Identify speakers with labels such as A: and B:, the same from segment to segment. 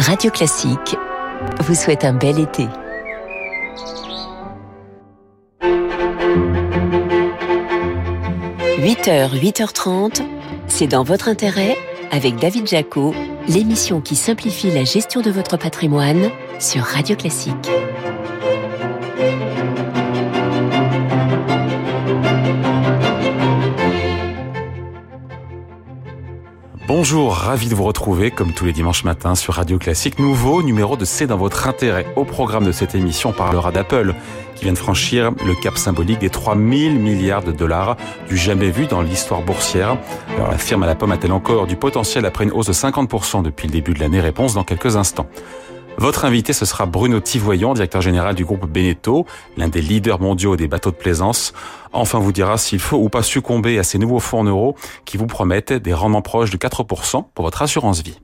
A: Radio Classique vous souhaite un bel été. « 8h, 8h30, c'est dans votre intérêt avec David Jaco, l'émission qui simplifie la gestion de votre patrimoine sur Radio Classique.
B: Bonjour, ravi de vous retrouver comme tous les dimanches matins sur Radio Classique. Nouveau numéro de C'est dans votre intérêt. Au programme de cette émission, on parlera d'Apple qui vient de franchir le cap symbolique des 3000 milliards de dollars du jamais vu dans l'histoire boursière. La firme à la pomme a-t-elle encore du potentiel après une hausse de 50% depuis le début de l'année? Réponse dans quelques instants. Votre invité, ce sera Bruno Tivoyant, directeur général du groupe Beneteau, l'un des leaders mondiaux des bateaux de plaisance. Enfin, vous dira s'il faut ou pas succomber à ces nouveaux fonds en euros qui vous promettent des rendements proches de 4% pour votre assurance vie.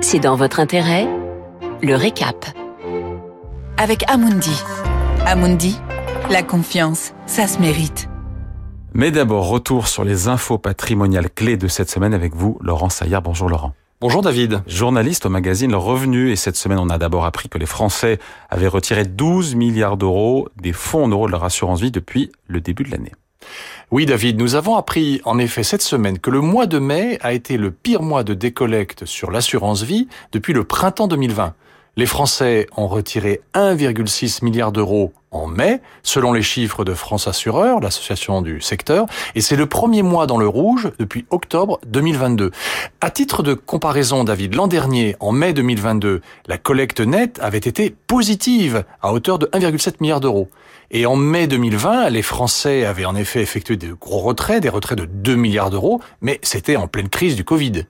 A: C'est dans votre intérêt Le récap.
C: Avec Amundi. Amundi, la confiance, ça se mérite.
B: Mais d'abord, retour sur les infos patrimoniales clés de cette semaine avec vous, Laurent Saillard. Bonjour Laurent.
D: Bonjour David.
B: Journaliste au magazine Le Revenu et cette semaine on a d'abord appris que les Français avaient retiré 12 milliards d'euros des fonds en euros de leur assurance vie depuis le début de l'année.
D: Oui David, nous avons appris en effet cette semaine que le mois de mai a été le pire mois de décollecte sur l'assurance vie depuis le printemps 2020. Les Français ont retiré 1,6 milliard d'euros en mai, selon les chiffres de France Assureur, l'association du secteur, et c'est le premier mois dans le rouge depuis octobre 2022. À titre de comparaison, David, l'an dernier, en mai 2022, la collecte nette avait été positive à hauteur de 1,7 milliard d'euros. Et en mai 2020, les Français avaient en effet effectué de gros retraits, des retraits de 2 milliards d'euros, mais c'était en pleine crise du Covid.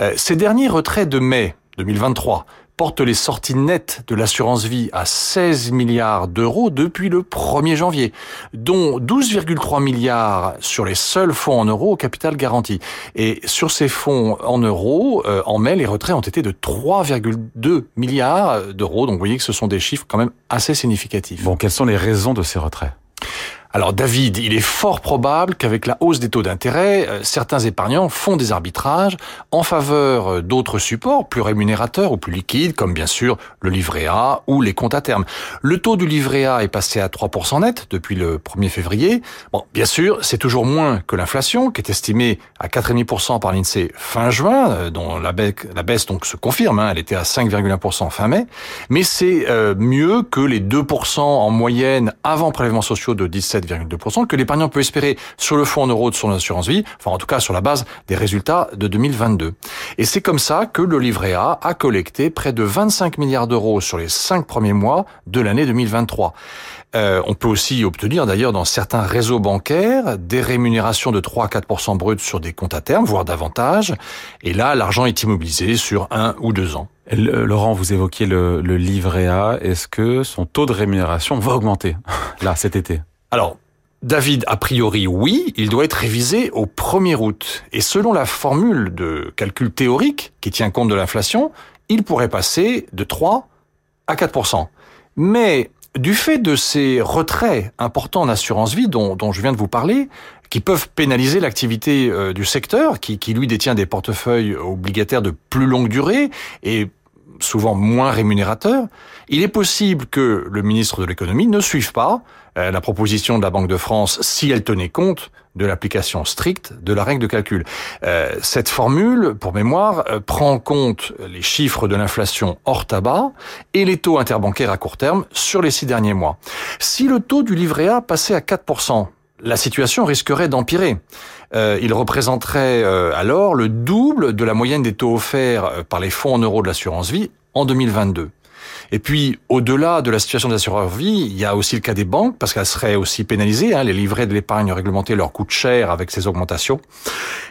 D: Euh, ces derniers retraits de mai 2023 porte les sorties nettes de l'assurance vie à 16 milliards d'euros depuis le 1er janvier, dont 12,3 milliards sur les seuls fonds en euros au capital garanti. Et sur ces fonds en euros, euh, en mai, les retraits ont été de 3,2 milliards d'euros. Donc vous voyez que ce sont des chiffres quand même assez significatifs.
B: Bon, quelles sont les raisons de ces retraits?
D: Alors David, il est fort probable qu'avec la hausse des taux d'intérêt, euh, certains épargnants font des arbitrages en faveur euh, d'autres supports plus rémunérateurs ou plus liquides, comme bien sûr le livret A ou les comptes à terme. Le taux du livret A est passé à 3% net depuis le 1er février. Bon, bien sûr, c'est toujours moins que l'inflation, qui est estimée à 4,5% par l'INSEE fin juin, euh, dont la baisse, donc se confirme, hein, elle était à 5,1% fin mai, mais c'est mieux que les 2% en moyenne avant prélèvements sociaux de 17 7,2% que l'épargnant peut espérer sur le fonds en euros de son assurance vie, enfin en tout cas sur la base des résultats de 2022. Et c'est comme ça que le livret A a collecté près de 25 milliards d'euros sur les cinq premiers mois de l'année 2023. Euh, on peut aussi obtenir d'ailleurs dans certains réseaux bancaires des rémunérations de 3 à 4 bruts sur des comptes à terme, voire davantage. Et là, l'argent est immobilisé sur un ou deux ans.
B: Laurent, vous évoquiez le, le livret A. Est-ce que son taux de rémunération va augmenter là cet été?
D: Alors, David, a priori, oui, il doit être révisé au 1er août. Et selon la formule de calcul théorique qui tient compte de l'inflation, il pourrait passer de 3 à 4% Mais du fait de ces retraits importants en assurance vie dont, je viens de vous parler, qui peuvent pénaliser l'activité euh, du secteur, qui, qui lui détient des portefeuilles obligataires de plus longue durée et souvent moins rémunérateurs, il est possible que le ministre de l'économie ne suive pas euh, la proposition de la Banque de France si elle tenait compte de l'application stricte de la règle de calcul. Euh, cette formule, pour mémoire, euh, prend en compte les chiffres de l'inflation hors tabac et les taux interbancaires à court terme sur les six derniers mois. Si le taux du livret A passait à 4%, la situation risquerait d'empirer. il représenterait alors le double de la moyenne des taux offerts par les fonds en euros de l'assurance vie en 2022. Et puis, au-delà de la situation des assureurs vie, il y a aussi le cas des banques, parce qu'elles seraient aussi pénalisées. Hein, les livrets de l'épargne réglementée leur coûtent cher avec ces augmentations.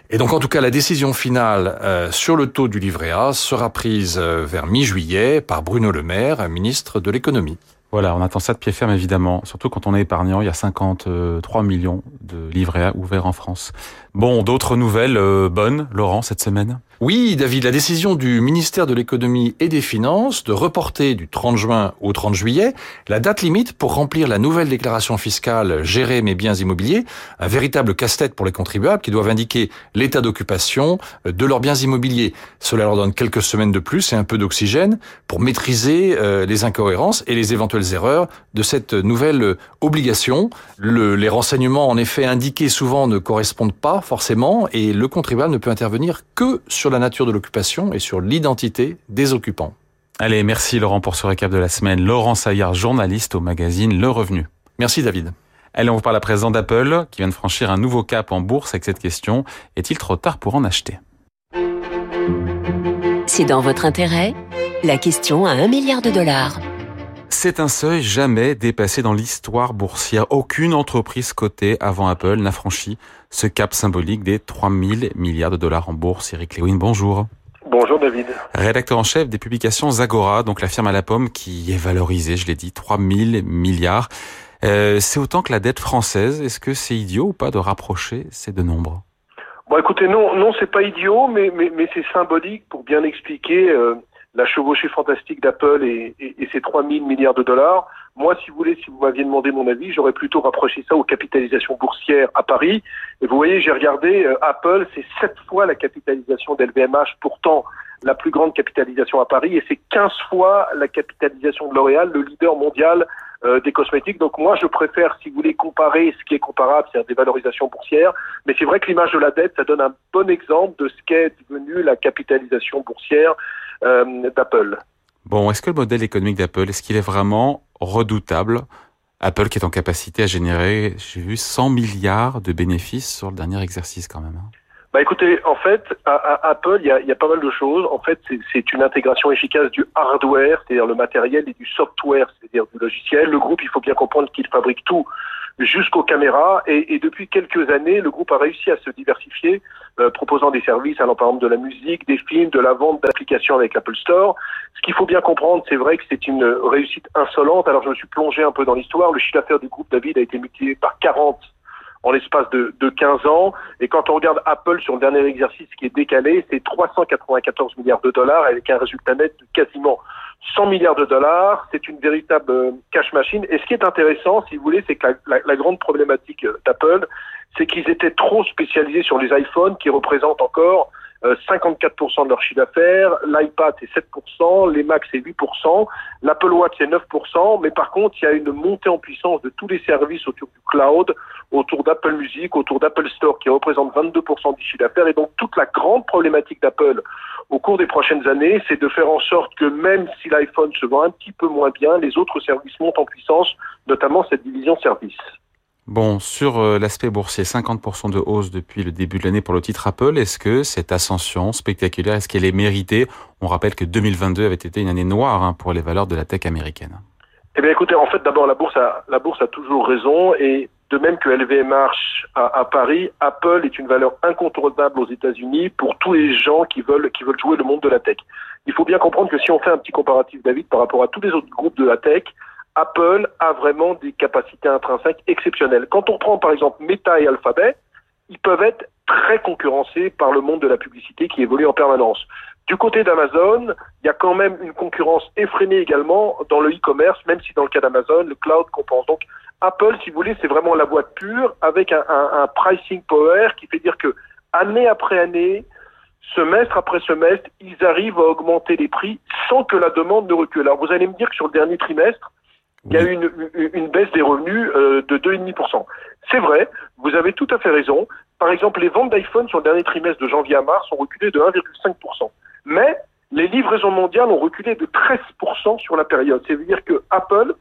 D: Et donc, en tout cas, la décision finale euh, sur le taux du livret A sera prise euh, vers mi-juillet par Bruno Le Maire, ministre de l'économie.
B: Voilà, on attend ça de pied ferme évidemment, surtout quand on est épargnant. Il y a 53 millions de livrets A ouverts en France. Bon, d'autres nouvelles euh, bonnes, Laurent, cette semaine?
D: Oui, David, la décision du ministère de l'économie et des finances de reporter du 30 juin au 30 juillet la date limite pour remplir la nouvelle déclaration fiscale gérer mes biens immobiliers, un véritable casse-tête pour les contribuables qui doivent indiquer l'état d'occupation de leurs biens immobiliers. Cela leur donne quelques semaines de plus et un peu d'oxygène pour maîtriser euh, les incohérences et les éventuelles erreurs de cette nouvelle obligation. Le, les renseignements en effet indiqués souvent ne correspondent pas forcément et le contribuable ne peut intervenir que sur la nature de l'occupation et sur l'identité des occupants.
B: Allez, merci Laurent pour ce récap de la semaine. Laurent Saillard, journaliste au magazine Le Revenu.
D: Merci David.
B: Allez, on vous parle à présent d'Apple, qui vient de franchir un nouveau cap en bourse avec cette question. Est-il trop tard pour en acheter?
A: C'est dans votre intérêt La question à un milliard de dollars.
B: C'est un seuil jamais dépassé dans l'histoire boursière. Aucune entreprise cotée avant Apple n'a franchi ce cap symbolique des 3000 milliards de dollars en bourse. Eric Lewin, bonjour.
E: Bonjour David.
B: Rédacteur en chef des publications Zagora, donc la firme à la pomme qui est valorisée, je l'ai dit, 3000 milliards. Euh, c'est autant que la dette française. Est-ce que c'est idiot ou pas de rapprocher ces deux nombres?
E: Bon, écoutez, non, non, c'est pas idiot, mais, mais, mais c'est symbolique pour bien expliquer euh, la chevauchée fantastique d'Apple et, ses 3000 milliards de dollars. Moi, si vous voulez, si vous m'aviez demandé mon avis, j'aurais plutôt rapproché ça aux capitalisations boursières à Paris. Et vous voyez, j'ai regardé, euh, Apple, c'est sept fois la capitalisation d'LVMH, pourtant la plus grande capitalisation à Paris, et c'est 15 fois la capitalisation de L'Oréal, le leader mondial euh, des cosmétiques. Donc moi, je préfère, si vous voulez, comparer ce qui est comparable, c'est-à-dire des valorisations boursières. Mais c'est vrai que l'image de la dette, ça donne un bon exemple de ce qu'est devenu la capitalisation boursière d'Apple.
B: Bon, est-ce que le modèle économique d'Apple, est-ce qu'il est vraiment redoutable? Apple qui est en capacité à générer, j'ai vu, 100 milliards de bénéfices sur le dernier exercice quand même. Hein.
E: Bah écoutez, en fait, à, à Apple, il y a, y a, pas mal de choses. En fait, c'est une intégration efficace du hardware, c'est-à-dire le matériel, et du software, c'est-à-dire du logiciel. Le groupe, il faut bien comprendre qu'il fabrique tout jusqu'aux caméras. Et, et, depuis quelques années, le groupe a réussi à se diversifier, euh, proposant des services allant par exemple de la musique, des films, de la vente d'applications avec l'Apple Store. Ce qu'il faut bien comprendre, c'est vrai que c'est une réussite insolente. Alors je me suis plongé un peu dans l'histoire. Le chiffre d'affaires du groupe David a été multiplié par 40 en l'espace de, de 15 ans. Et quand on regarde Apple sur le dernier exercice qui est décalé, c'est 394 milliards de dollars avec un résultat net de quasiment 100 milliards de dollars. C'est une véritable euh, cash machine. Et ce qui est intéressant, si vous voulez, c'est que la, la, la, grande problématique euh, d'Apple, c'est qu'ils étaient trop spécialisés sur les iPhones qui représentent encore 54% de leur chiffre d'affaires, l'iPad c'est 7%, les Macs c'est 8%, l'Apple Watch c'est 9%, mais par contre il y a une montée en puissance de tous les services autour du cloud, autour d'Apple Music, autour d'Apple Store qui représente 22% du chiffre d'affaires et donc toute la grande problématique d'Apple au cours des prochaines années, c'est de faire en sorte que même si l'iPhone se vend un petit peu moins bien, les autres services montent en puissance, notamment cette division service.
B: Bon, sur euh, l'aspect boursier, 50% de hausse depuis le début de l'année pour le titre Apple. Est-ce que cette ascension spectaculaire, est-ce qu'elle est méritée? On rappelle que 2022 avait été une année noire hein, pour les valeurs de la tech américaine.
E: Eh bien, écoutez, en fait, d'abord, la bourse a, la bourse a toujours raison et de même que LVMH à, à Paris, Apple est une valeur incontournable aux États-Unis pour tous les gens qui veulent, qui veulent jouer le monde de la tech. Il faut bien comprendre que si on fait un petit comparatif, David, par rapport à tous les autres groupes de la tech, Apple a vraiment des capacités intrinsèques exceptionnelles. Quand on prend par exemple Meta et Alphabet, ils peuvent être très concurrencés par le monde de la publicité qui évolue en permanence. Du côté d'Amazon, il y a quand même une concurrence effrénée également dans le e-commerce, même si dans le cas d'Amazon, le cloud compense. Donc Apple, si vous voulez, c'est vraiment la boîte pure avec un, un, un, pricing power qui fait dire que année après année, semestre après semestre, ils arrivent à augmenter les prix sans que la demande ne recule. Alors vous allez me dire que sur le dernier trimestre, il y a eu une, une, baisse des revenus euh, de 2,5%. C'est vrai, vous avez tout à fait raison. Par exemple, les ventes d'iPhone sur le dernier trimestre de janvier à mars ont reculé de 1,5%. Mais les livraisons mondiales ont reculé de 13% sur la période. C'est-à-dire que Apple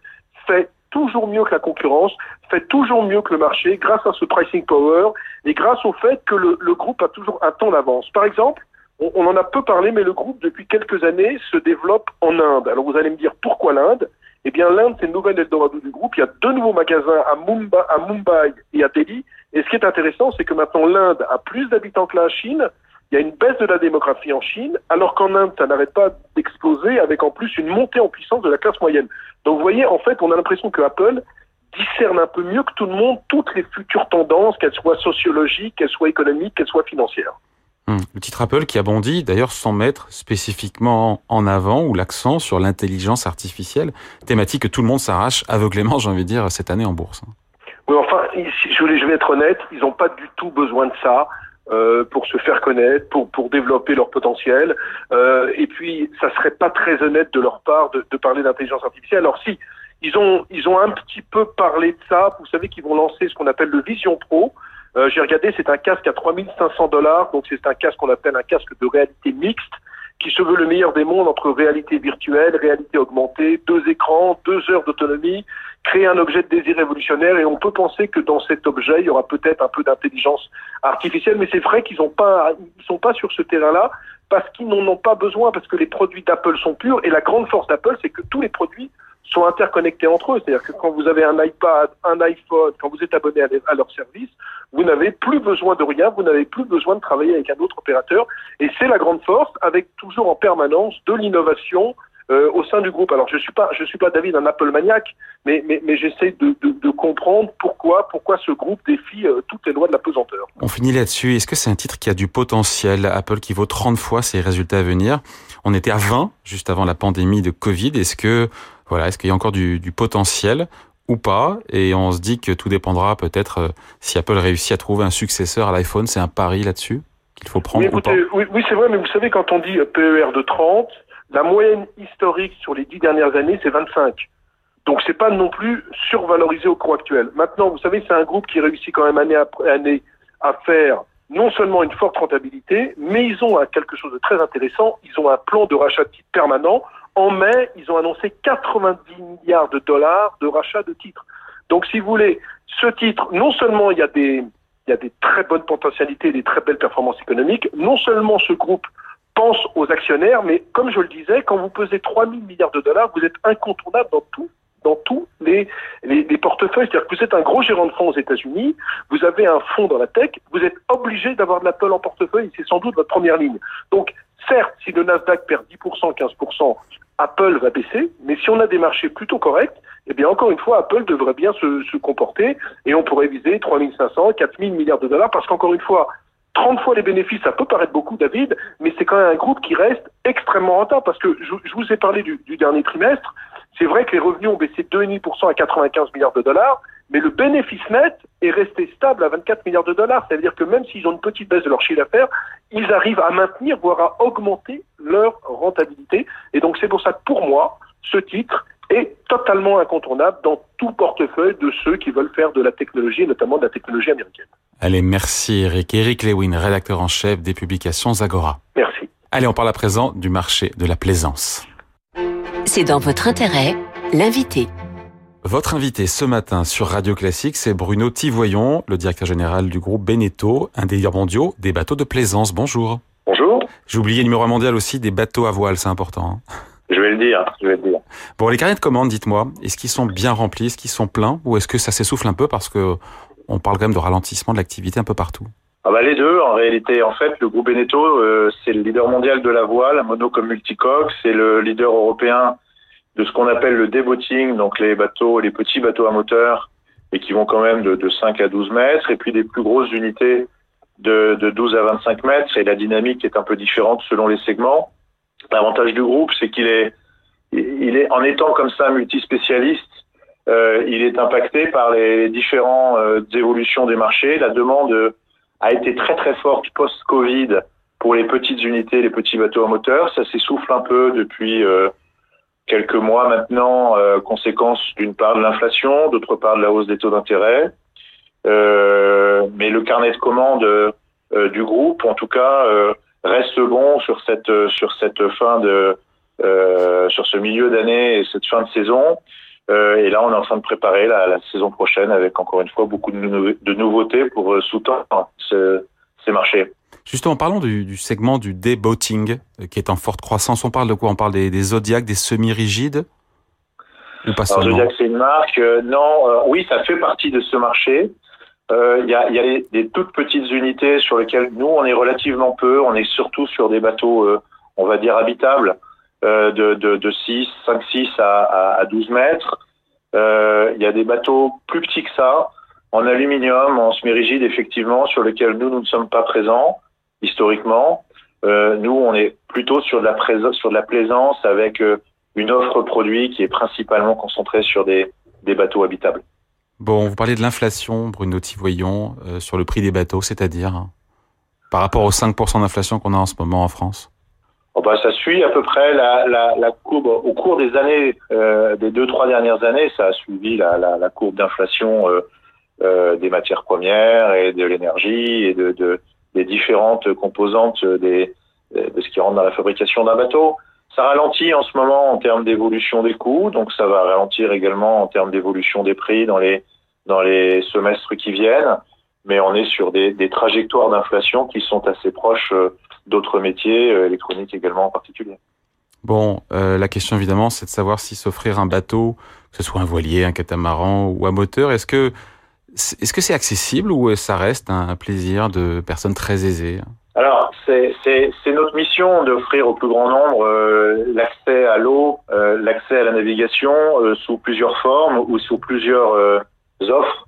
E: fait toujours mieux que la concurrence, fait toujours mieux que le marché grâce à ce pricing power et grâce au fait que le, le groupe a toujours un temps d'avance. Par exemple, on, on en a peu parlé, mais le groupe, depuis quelques années, se développe en Inde. Alors vous allez me dire pourquoi l'Inde? Eh bien, l'Inde, c'est le nouvel Eldorado du groupe. Il y a deux nouveaux magasins à Mumbai, à Mumbai et à Delhi. Et ce qui est intéressant, c'est que maintenant l'Inde a plus d'habitants que la Chine. Il y a une baisse de la démographie en Chine, alors qu'en Inde, ça n'arrête pas d'exploser, avec en plus une montée en puissance de la classe moyenne. Donc, vous voyez, en fait, on a l'impression que Apple discerne un peu mieux que tout le monde toutes les futures tendances, qu'elles soient sociologiques, qu'elles soient économiques, qu'elles soient financières.
B: Hum. Le titre Apple qui a bondi, d'ailleurs sans mettre spécifiquement en avant ou l'accent sur l'intelligence artificielle, thématique que tout le monde s'arrache aveuglément, j'ai envie de dire, cette année en bourse.
E: Oui, enfin, je, vais être honnête, ils n'ont pas du tout besoin de ça. Euh, pour se faire connaître, pour, pour développer leur potentiel. Euh, et puis, ça serait pas très honnête de leur part de, de parler d'intelligence artificielle. Alors si, ils ont, ils ont un petit peu parlé de ça. Vous savez qu'ils vont lancer ce qu'on appelle le Vision Pro. Euh, J'ai regardé, c'est un casque à 3500 dollars. Donc c'est un casque qu'on appelle un casque de réalité mixte qui se veut le meilleur des mondes entre réalité virtuelle, réalité augmentée, deux écrans, deux heures d'autonomie, créer un objet de désir révolutionnaire. Et on peut penser que dans cet objet, il y aura peut-être un peu d'intelligence artificielle, mais c'est vrai qu'ils ont pas, ils sont pas sur ce terrain-là parce qu'ils n'en ont pas besoin, parce que les produits d'Apple sont purs. Et la grande force d'Apple, c'est que tous les produits sont interconnectés entre eux. C'est-à-dire que quand vous avez un iPad, un iPhone, quand vous êtes abonné à, leur service, vous n'avez plus besoin de rien, vous n'avez plus besoin de travailler avec un autre opérateur. Et c'est la grande force, avec toujours en permanence de l'innovation, euh, au sein du groupe. Alors je suis pas, je suis pas David un Apple maniaque, mais mais, j'essaie de, de, de, comprendre pourquoi pourquoi ce groupe défie euh, toutes les lois de la pesanteur.
B: On finit là-dessus. Est-ce que c'est un titre qui a du potentiel? Apple qui vaut 30 fois ses résultats à venir? On était à 20 juste avant la pandémie de Covid. Est-ce que voilà, est-ce qu'il y a encore du, du potentiel ou pas? Et on se dit que tout dépendra peut-être euh, si Apple réussit à trouver un successeur à l'iPhone. C'est un pari là-dessus qu'il faut prendre. ou pas?
E: oui, oui c'est vrai, mais vous savez quand on dit PER de 30 la moyenne historique sur les dix dernières années, c'est 25. Donc c'est pas non plus survalorisé au cours actuel. Maintenant, vous savez, c'est un groupe qui réussit quand même année après année à faire non seulement une forte rentabilité, mais ils ont quelque chose de très intéressant. Ils ont un plan de rachat de titres permanent. En mai, ils ont annoncé 90 milliards de dollars de rachat de titres. Donc, si vous voulez, ce titre, non seulement il y a des, très bonnes potentialités, des très belles performances économiques, non seulement ce groupe pense aux actionnaires, mais comme je le disais, quand vous pesez 3 000 milliards de dollars, vous êtes incontournable dans tout dans tous les, les, les portefeuilles. C'est-à-dire que vous êtes un gros gérant de fonds aux États-Unis, vous avez un fonds dans la tech, vous êtes obligé d'avoir de l'Apple en portefeuille, c'est sans doute votre première ligne. Donc, certes, si le Nasdaq perd 10%, 15%, Apple va baisser, mais si on a des marchés plutôt corrects, eh bien, encore une fois, Apple devrait bien se, comporter et on pourrait viser 3500, 4000 milliards de dollars parce qu'encore une fois, 30 fois les bénéfices, ça peut paraître beaucoup, David, mais c'est quand même un groupe qui reste extrêmement rentable parce que je, vous ai parlé du dernier trimestre. C'est vrai que les revenus ont baissé de 2,5% à 95 milliards de dollars, mais le bénéfice net est resté stable à 24 milliards de dollars. C'est-à-dire que même s'ils ont une petite baisse de leur chiffre d'affaires, ils arrivent à maintenir, voire à augmenter leur rentabilité. Et donc c'est pour ça que pour moi, ce titre est totalement incontournable dans tout portefeuille de ceux qui veulent faire de la technologie, notamment de la technologie américaine.
B: Allez, merci Eric. Eric Lewin, rédacteur en chef des publications Zagora.
E: Merci.
B: Allez, on parle à présent du marché de la plaisance.
A: C'est dans votre intérêt, l'invité.
B: Votre invité ce matin sur Radio Classique, c'est Bruno Tivoyon, le directeur général du groupe Beneteau, un des leaders mondiaux des bateaux de plaisance. Bonjour.
F: Bonjour.
B: J'ai oublié le numéro mondial aussi des bateaux à voile, c'est important. Hein.
F: Je vais le dire, je vais le dire.
B: Bon, les carnets de commandes, dites-moi, est-ce qu'ils sont bien remplis, est-ce qu'ils sont pleins, ou est-ce que ça s'essouffle un peu parce que on parle quand même de ralentissement de l'activité un peu partout?
F: Ah bah les deux, en réalité, en fait, le groupe Beneteau, euh, c'est le leader mondial de la voile, mono comme multicoque, c'est le leader européen de ce qu'on appelle le déboating, donc les bateaux, les petits bateaux à moteur, et qui vont quand même de, de 5 à 12 mètres, et puis des plus grosses unités de, de 12 à 25 mètres, et la dynamique est un peu différente selon les segments. L'avantage du groupe, c'est qu'il est, il est, en étant comme ça multispécialiste, euh, il est impacté par les différentes euh, évolutions des marchés. La demande a été très très forte post-Covid pour les petites unités, les petits bateaux à moteur. Ça s'essouffle un peu depuis euh, quelques mois maintenant, euh, conséquence d'une part de l'inflation, d'autre part de la hausse des taux d'intérêt. mais le carnet de commandes du groupe, en tout cas, reste bon sur cette sur cette fin de sur ce milieu d'année et cette fin de saison. Euh, et là, on est en train de préparer la, la, saison prochaine avec encore une fois beaucoup de, de nouveautés pour euh, soutenir ce, ces marchés.
B: Justement, parlons du, du segment du day-boating euh, qui est en forte croissance. On parle de quoi? On parle des, des Zodiac, des semi-rigides?
F: Ou pas Alors, Zodiac, c'est une marque. Euh, non, euh, oui, ça fait partie de ce marché. Il y a, y a les, des toutes petites unités sur lesquelles nous, on est relativement peu. On est surtout sur des bateaux, on va dire, habitables euh, de, de, de 6, 5, 6 à, à, 12 mètres. Euh, il y a des bateaux plus petits que ça, en aluminium, en semi-rigide, effectivement, sur lesquels nous, nous ne sommes pas présents. historiquement. nous, on est plutôt sur de la plaisance avec une offre produit qui est principalement concentrée sur des, bateaux habitables.
B: Bon, vous parlez de l'inflation, Bruno Tivoyon, euh, sur le prix des bateaux, c'est-à-dire hein, par rapport aux 5% d'inflation qu'on a en ce moment en France
F: oh bah, Ça suit à peu près la, la, la courbe. Au cours des années, euh, des deux, trois dernières années, ça a suivi la, la, la courbe d'inflation euh, euh des matières premières et de l'énergie et de, de, des différentes composantes des, de ce qui rentre dans la fabrication d'un bateau. Ça ralentit en ce moment en termes d'évolution des coûts, donc ça va ralentir également en termes d'évolution des prix dans les dans les semestres qui viennent. Mais on est sur des, des trajectoires d'inflation qui sont assez proches euh, d'autres métiers, euh, électroniques également en particulier.
B: Bon, euh, la question évidemment, c'est de savoir si s'offrir un bateau, que ce soit un voilier, un catamaran ou un moteur, est-ce que est-ce que c'est accessible ou ça reste un plaisir de personnes très aisées?
F: Alors, c'est notre mission d'offrir au plus grand nombre euh, l'accès à l'eau, euh, l'accès à la navigation sous plusieurs formes ou sous plusieurs offres.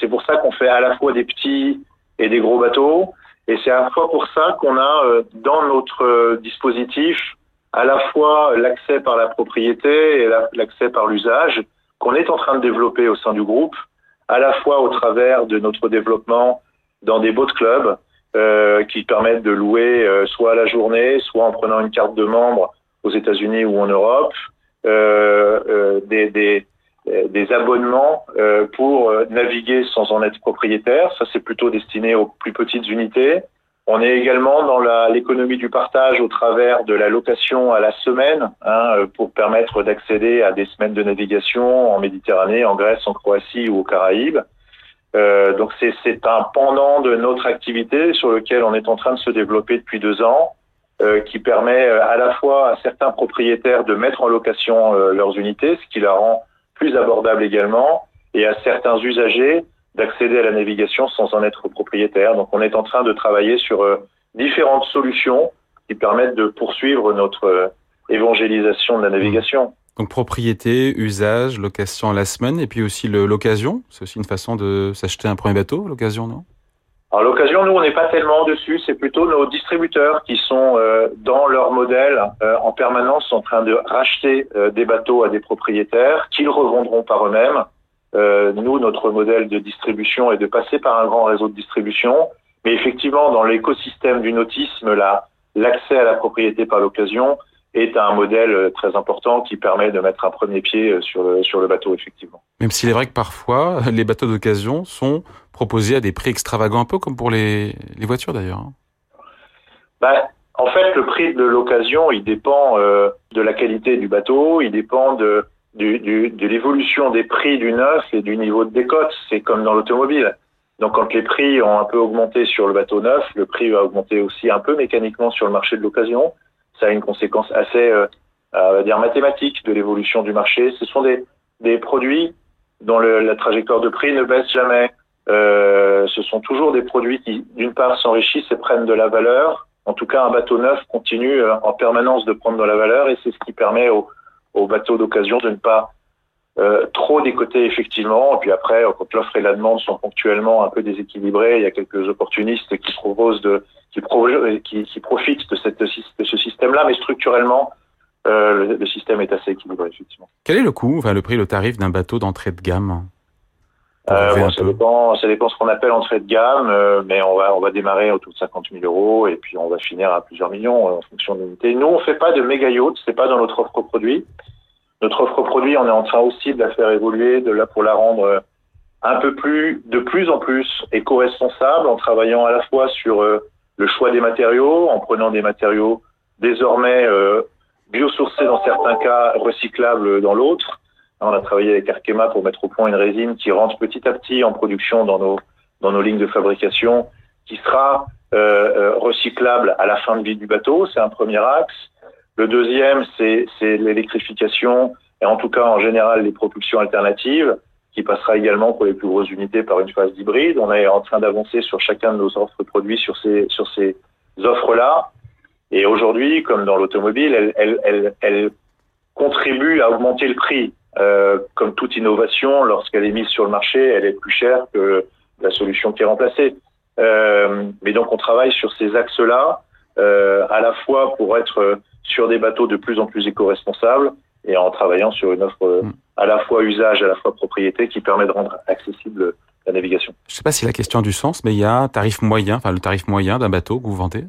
F: c'est pour ça qu'on fait à la fois des petits et des gros bateaux. Et c'est à la fois pour ça qu'on a dans notre dispositif à la fois l'accès par la propriété et l'accès par l'usage qu'on est en train de développer au sein du groupe, à la fois au travers de notre développement dans des boat clubs, euh, qui permettent de louer euh, soit à la journée, soit en prenant une carte de membre aux États-Unis ou en Europe, euh, euh des, des, des, abonnements pour naviguer sans en être propriétaire. Ça, c'est plutôt destiné aux plus petites unités. On est également dans l'économie du partage au travers de la location à la semaine hein, pour permettre d'accéder à des semaines de navigation en Méditerranée, en Grèce, en Croatie ou aux Caraïbes. Euh, donc c'est un pendant de notre activité sur lequel on est en train de se développer depuis deux ans, euh, qui permet euh, à la fois à certains propriétaires de mettre en location euh, leurs unités, ce qui la rend plus abordable également, et à certains usagers d'accéder à la navigation sans en être propriétaire. Donc on est en train de travailler sur différentes solutions qui permettent de poursuivre notre évangélisation de la navigation.
B: Donc propriété, usage, location à la semaine, et puis aussi l'occasion. C'est aussi une façon de s'acheter un premier bateau, l'occasion, non?
F: Alors l'occasion, nous, on n'est pas tellement dessus, c'est plutôt nos distributeurs qui sont euh, dans leur modèle euh, en permanence en train de racheter euh, des bateaux à des propriétaires qu'ils revendront par eux-mêmes. nous, notre modèle de distribution est de passer par un grand réseau de distribution, mais effectivement, dans l'écosystème du nautisme, là, l'accès à la propriété par l'occasion, est un modèle euh, très important qui permet de mettre un premier pied euh, sur le, sur le bateau, effectivement.
B: Même s'il est vrai que parfois, les bateaux d'occasion sont proposés à des prix extravagants, un peu comme pour les, les voitures d'ailleurs. Hein.
F: Ben, en fait, le prix de l'occasion, il dépend euh, de la qualité du bateau, il dépend de, du, du, de l'évolution des prix du neuf et du niveau de décote. C'est comme dans l'automobile. Donc quand les prix ont un peu augmenté sur le bateau neuf, le prix va augmenter aussi un peu mécaniquement sur le marché de l'occasion ça a une conséquence assez, euh, on va dire, mathématique de l'évolution du marché. Ce sont des, produits dont la trajectoire de prix ne baisse jamais. Euh, ce sont toujours des produits qui, d'une part, s'enrichissent et prennent de la valeur. En tout cas, un bateau neuf continue euh, en permanence de prendre de la valeur et c'est ce qui permet aux bateaux d'occasion de ne pas euh, trop décoter effectivement. Et puis après, quand l'offre et la demande sont ponctuellement un peu déséquilibrées, il y a quelques opportunistes qui proposent de qui, qui, qui profitent de, cette, de ce système-là, mais structurellement, euh, le, le, système est assez équilibré, effectivement.
B: Quel est le coût, enfin le prix, le tarif d'un bateau d'entrée de gamme
F: euh, bon, ça, dépend, ça dépend ce qu'on appelle entrée de gamme, mais on va, on va démarrer autour de 50 000 euros et puis on va finir à plusieurs millions en fonction de l'unité. Nous, on fait pas de méga yacht, c'est pas dans notre offre produit. Notre offre produit, on est en train aussi de la faire évoluer, de la pour la rendre euh, un peu plus, de plus en plus éco-responsable, en travaillant à la fois sur le choix des matériaux, en prenant des matériaux désormais euh, biosourcés dans certains cas, recyclables dans l'autre. On a travaillé avec Arkema pour mettre au point une résine qui rentre petit à petit en production dans nos dans nos lignes de fabrication, qui sera euh, euh recyclable à la fin de vie du bateau. C'est un premier axe. Le deuxième, c'est l'électrification et en tout cas en général les propulsions alternatives qui passera également pour les plus grosses unités par une phase d'hybride. On est en train d'avancer sur chacun de nos offres produits sur ces, sur ces offres-là. Et aujourd'hui, comme dans l'automobile, elle, contribue à augmenter le prix. Euh, comme toute innovation, lorsqu'elle est mise sur le marché, elle est plus chère que la solution qui est remplacée. mais donc on travaille sur ces axes-là, à la fois pour être sur des bateaux de plus en plus éco-responsables et en travaillant sur une offre mm. à la fois usage, à la fois propriété qui permet de rendre accessible la navigation.
B: Je ne sais pas si la question a du sens, mais il y a un tarif moyen, enfin le tarif moyen d'un bateau que vous vendez?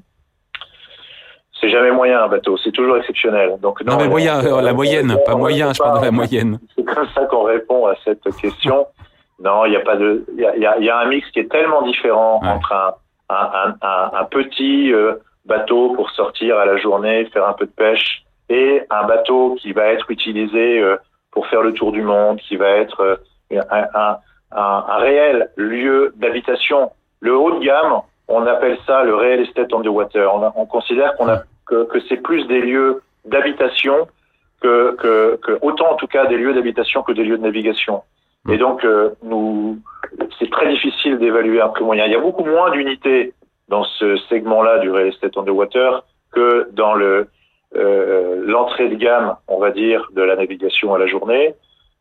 F: C'est jamais moyen un bateau, c'est toujours exceptionnel.
B: Donc non, mais moyen, euh, la moyenne, pas moyen, je parle de la moyenne.
F: C'est comme ça qu'on répond à cette question. non, il y a pas de, il y a, y a, un mix qui est tellement différent entre un, un, un, un petit euh, bateau pour sortir à la journée, faire un peu de pêche, et un bateau qui va être utilisé euh, pour faire le tour du monde, qui va être un, un réel lieu d'habitation. Le haut de gamme, on appelle ça le real estate underwater. On, on considère qu'on a que, que c'est plus des lieux d'habitation que, que, que, autant en tout cas des lieux d'habitation que des lieux de navigation. Et donc euh, nous, c'est très difficile d'évaluer un prix moyen. Il y a beaucoup moins d'unités dans ce segment-là du real estate underwater que dans le euh, l'entrée de gamme, on va dire, de la navigation à la journée.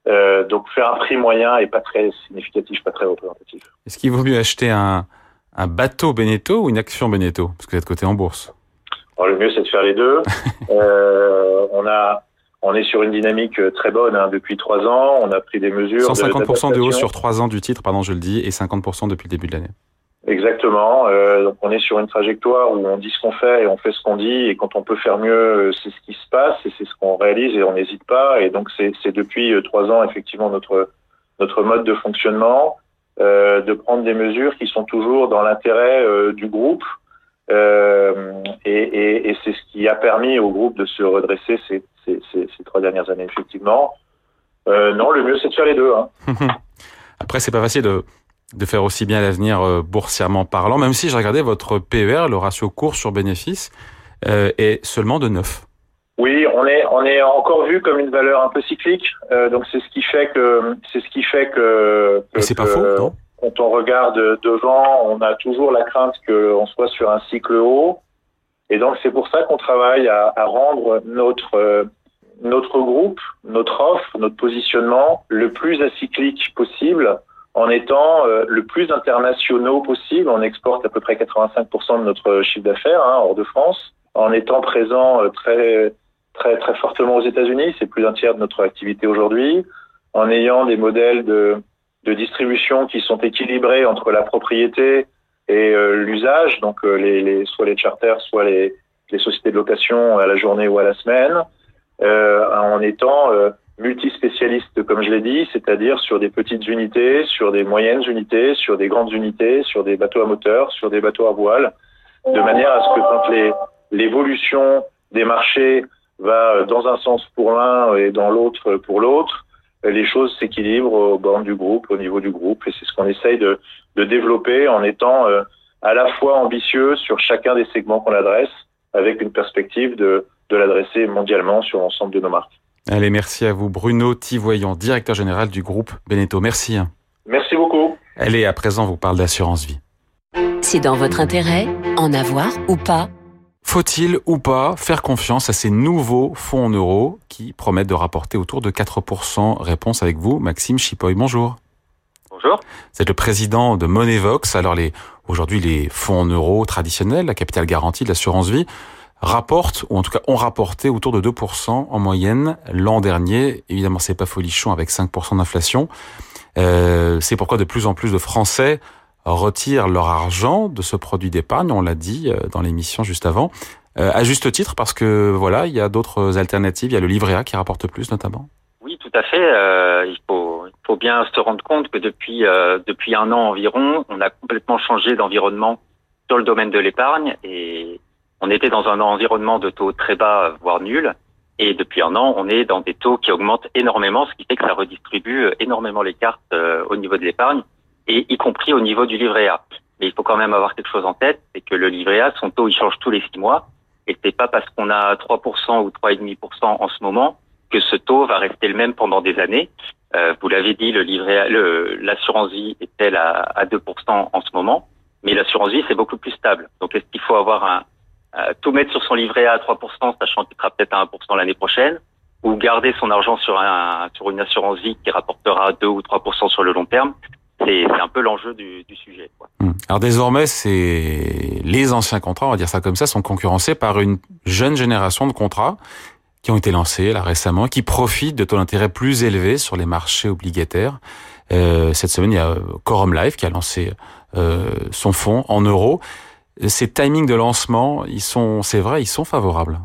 F: Euh, donc faire un prix moyen est pas très significatif, pas très représentatif.
B: Est-ce qu'il vaut mieux acheter un, un bateau Beneteau ou une action Beneteau? Parce que vous êtes coté en bourse.
F: le mieux, c'est de faire les deux. euh, on a, on est sur une dynamique très bonne hein, depuis trois ans. On a pris des mesures.
B: 150% de, hausse sur trois ans du titre, pardon, je le dis, et 50% depuis le début de l'année.
F: Exactement. Euh, donc on est sur une trajectoire où on dit ce qu'on fait et on fait ce qu'on dit. Et quand on peut faire mieux, euh, c'est ce qui se passe et c'est ce qu'on réalise et on n'hésite pas. Et donc c'est depuis euh, trois ans effectivement notre notre mode de fonctionnement. De prendre des mesures qui sont toujours dans l'intérêt du groupe. Et, c'est ce qui a permis au groupe de se redresser ces trois dernières années, effectivement. non, le mieux, c'est de faire les deux. Hein.
B: Après, c'est pas facile de, de faire aussi bien l'avenir boursièrement parlant, même si j'ai regardé votre PER, le ratio cours sur bénéfice, euh, est seulement de 9.
F: Oui, on est on est encore vu comme une valeur un peu cyclique, euh, donc c'est ce qui fait que c'est ce qui fait que,
B: que c'est pas faux, non?
F: Quand on regarde devant, on a toujours la crainte qu'on soit sur un cycle haut, et donc c'est pour ça qu'on travaille à, à, rendre notre euh, notre groupe, notre offre, notre positionnement le plus acyclique possible, en étant euh, le plus internationaux possible. On exporte à peu près 85% de notre chiffre d'affaires hein, hors de France, en étant présent euh, très très très fortement aux États-Unis, c'est plus d'un tiers de notre activité aujourd'hui, en ayant des modèles de, de distribution qui sont équilibrés entre la propriété et euh, l'usage, donc euh, les, les, soit les charters, soit les, les sociétés de location à la journée ou à la semaine, euh, en étant multispécialiste, comme je l'ai dit, c'est-à-dire sur des petites unités, sur des moyennes unités, sur des grandes unités, sur des bateaux à moteur, sur des bateaux à voile, de manière à ce que quand l'évolution des marchés va dans un sens pour l'un et dans l'autre pour l'autre, les choses s'équilibrent au bord du groupe, au niveau du groupe, et c'est ce qu'on essaye de, de, développer en étant euh, à la fois ambitieux sur chacun des segments qu'on adresse, avec une perspective de, de l'adresser mondialement sur l'ensemble de nos marques.
B: Allez, merci à vous, Bruno Tivoyant, directeur général du groupe Beneteau. Merci.
F: Merci beaucoup.
B: Allez, à présent, vous parle d'assurance vie.
A: C'est dans votre intérêt, en avoir ou pas?
B: Faut-il ou pas faire confiance à ces nouveaux fonds en euros qui promettent de rapporter autour de 4% Réponse avec vous, Maxime Chipoy. Bonjour.
G: Bonjour.
B: Vous êtes le président de Moneyvox. Alors les, aujourd'hui, les fonds en euros traditionnels, la capitale garantie de l'assurance vie, rapportent, ou en tout cas ont rapporté autour de 2% en moyenne l'an dernier. Évidemment, c'est pas folichon avec 5% d'inflation. Euh, c'est pourquoi de plus en plus de Français retirent leur argent de ce produit d'épargne, on l'a dit euh, dans l'émission juste avant, euh, à juste titre parce que voilà, il y a d'autres alternatives, il y a le livret A qui rapporte plus notamment.
G: Oui, tout à fait. Euh, il faut il faut bien se rendre compte que depuis euh, depuis un an environ, on a complètement changé d'environnement sur le domaine de l'épargne et on était dans un environnement de taux très bas voire nul. Et depuis un an, on est dans des taux qui augmentent énormément, ce qui fait que ça redistribue énormément les cartes au niveau de l'épargne et y compris au niveau du livret A. Mais il faut quand même avoir quelque chose en tête, c'est que le livret A, son taux, il change tous les six mois. Et c'est pas parce qu'on a 3% ou 3,5% en ce moment que ce taux va rester le même pendant des années. Euh, vous l'avez dit, le livret l'assurance vie est-elle à, à 2% en ce moment, mais l'assurance vie c'est beaucoup plus stable. Donc est-ce qu'il faut avoir un euh, tout mettre sur son livret A à 3%, sachant qu'il sera peut-être à 1% l'année prochaine, ou garder son argent sur un sur une assurance vie qui rapportera 2 ou 3% sur le long terme c'est un peu l'enjeu du, du, sujet. Quoi.
B: Hum. Alors désormais, c'est les anciens contrats, on va dire ça comme ça, sont concurrencés par une jeune génération de contrats qui ont été lancés là récemment, qui profitent de taux d'intérêt plus élevés sur les marchés obligataires. Euh, cette semaine, il y a Quorum Life qui a lancé euh, son fonds en euros. Ces timings de lancement, ils sont, c'est vrai, ils sont favorables.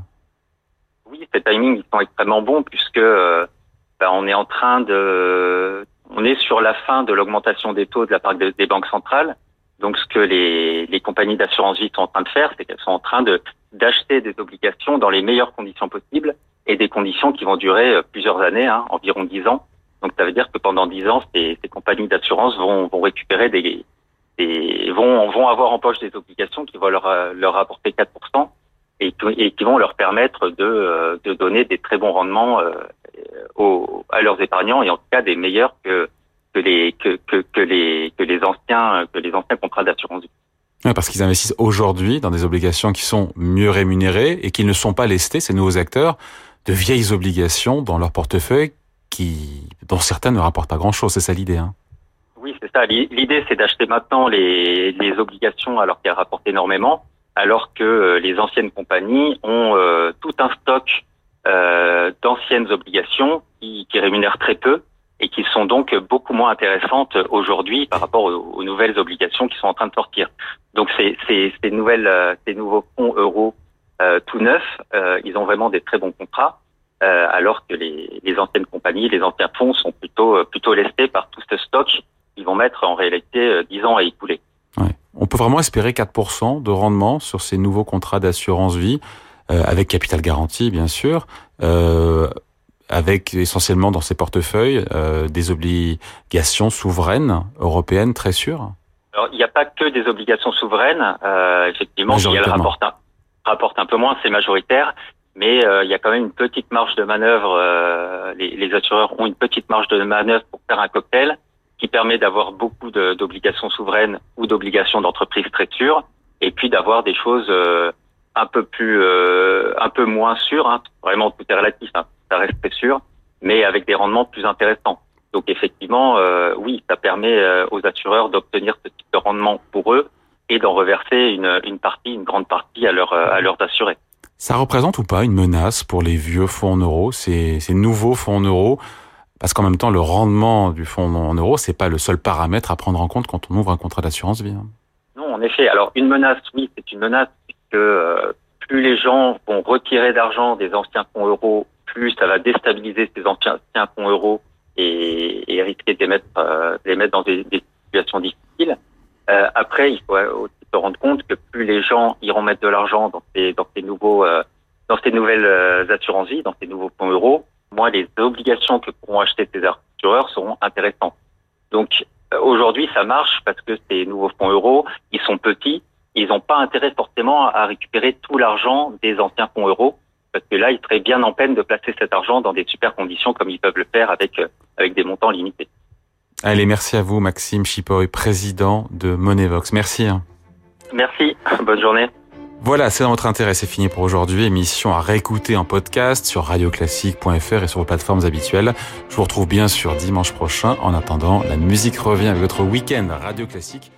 G: Oui, ces timings ils sont extrêmement bons puisque ben, on est en train de, on est sur la fin de l'augmentation des taux de la part des banques centrales. Donc, ce que les, les compagnies d'assurance vie sont en train de faire, c'est qu'elles sont en train de d'acheter des obligations dans les meilleures conditions possibles et des conditions qui vont durer euh, plusieurs années, hein, environ dix ans. Donc, ça veut dire que pendant dix ans, ces, ces compagnies d'assurance vont, vont récupérer des, des vont vont avoir en poche des obligations qui vont leur euh, leur apporter 4% et, et qui vont leur permettre de euh, de donner des très bons rendements aux, à leurs épargnants et en tout cas des meilleurs que que les que, que, les que les anciens que les anciens contrats d'assurance vie.
B: Ouais, parce qu'ils investissent aujourd'hui dans des obligations qui sont mieux rémunérées et qu'ils ne sont pas lestés, ces nouveaux acteurs, de vieilles obligations dans leur portefeuille qui, dont certaines ne rapportent pas grand-chose. C'est ça l'idée. Hein.
G: Oui, c'est ça. L'idée, c'est d'acheter maintenant les, les obligations alors qu'elles rapportent énormément, alors que euh, les anciennes compagnies ont euh, tout un stock euh, d'anciennes obligations qui, qui rémunèrent très peu et qui sont donc beaucoup moins intéressantes aujourd'hui par rapport aux, nouvelles obligations qui sont en train de sortir. Donc ces, ces, nouvelles, euh, ces nouveaux fonds euros euh, tout neufs, euh, ils ont vraiment des très bons contrats, alors que les, les, anciennes compagnies, les anciens fonds sont plutôt plutôt lestés par tout ce stock qu'ils vont mettre en réalité 10 ans à écouler.
B: Ouais. On peut vraiment espérer 4% de rendement sur ces nouveaux contrats d'assurance vie, avec capital garanti bien sûr avec essentiellement dans ses portefeuilles euh, des obligations souveraines européennes très sûres
G: Alors, il n'y a pas que des obligations souveraines. Euh, effectivement, elles rapportent un, un peu moins, c'est majoritaire. Mais euh, il y a quand même une petite marge de manœuvre. Euh, les, les, assureurs ont une petite marge de manœuvre pour faire un cocktail qui permet d'avoir beaucoup d'obligations souveraines ou d'obligations d'entreprise très sûres, et puis d'avoir des choses euh, un peu plus, euh, un peu moins sûres. Hein. Vraiment, tout est relatif. Hein ça reste très sûr, mais avec des rendements plus intéressants. Donc effectivement, euh, oui, ça permet euh, aux assureurs d'obtenir ce type de rendement pour eux et d'en reverser une, une, partie, une grande partie à, leur, à leurs assurés.
B: Ça représente ou pas une menace pour les vieux fonds en euros, ces, ces nouveaux fonds en euros Parce qu'en même temps, le rendement du fonds en euros, c'est pas le seul paramètre à prendre en compte quand on ouvre un contrat d'assurance vie. Hein.
G: Non, en effet. Alors une menace, oui, c'est une menace puisque euh, plus les gens vont retirer d'argent des anciens fonds euros plus ça va déstabiliser ces anciens fonds euros et, et risquer de les mettre, euh, dans des, situations difficiles. Euh, après, il faut aussi se rendre compte que plus les gens iront mettre de l'argent dans ces, nouveaux, dans ces nouvelles assurances vie, dans ces nouveaux fonds euros, moins les obligations que pourront acheter ces assureurs seront intéressantes. Donc euh, aujourd'hui, ça marche parce que ces nouveaux fonds euros, ils sont petits, ils n'ont pas intérêt forcément à récupérer tout l'argent des anciens fonds euros parce que là, ils seraient bien en peine de placer cet argent dans des super conditions comme ils peuvent le faire avec, euh, avec des montants limités.
B: Allez, merci à vous, Maxime Chipoy, président de Monevox. Merci. Hein.
G: Merci, bonne journée.
B: Voilà, c'est dans votre intérêt, c'est fini pour aujourd'hui. Émission à réécouter en podcast sur radioclassique.fr et sur vos plateformes habituelles. Je vous retrouve bien sûr dimanche prochain. En attendant, la musique revient avec votre week-end Radio Classique.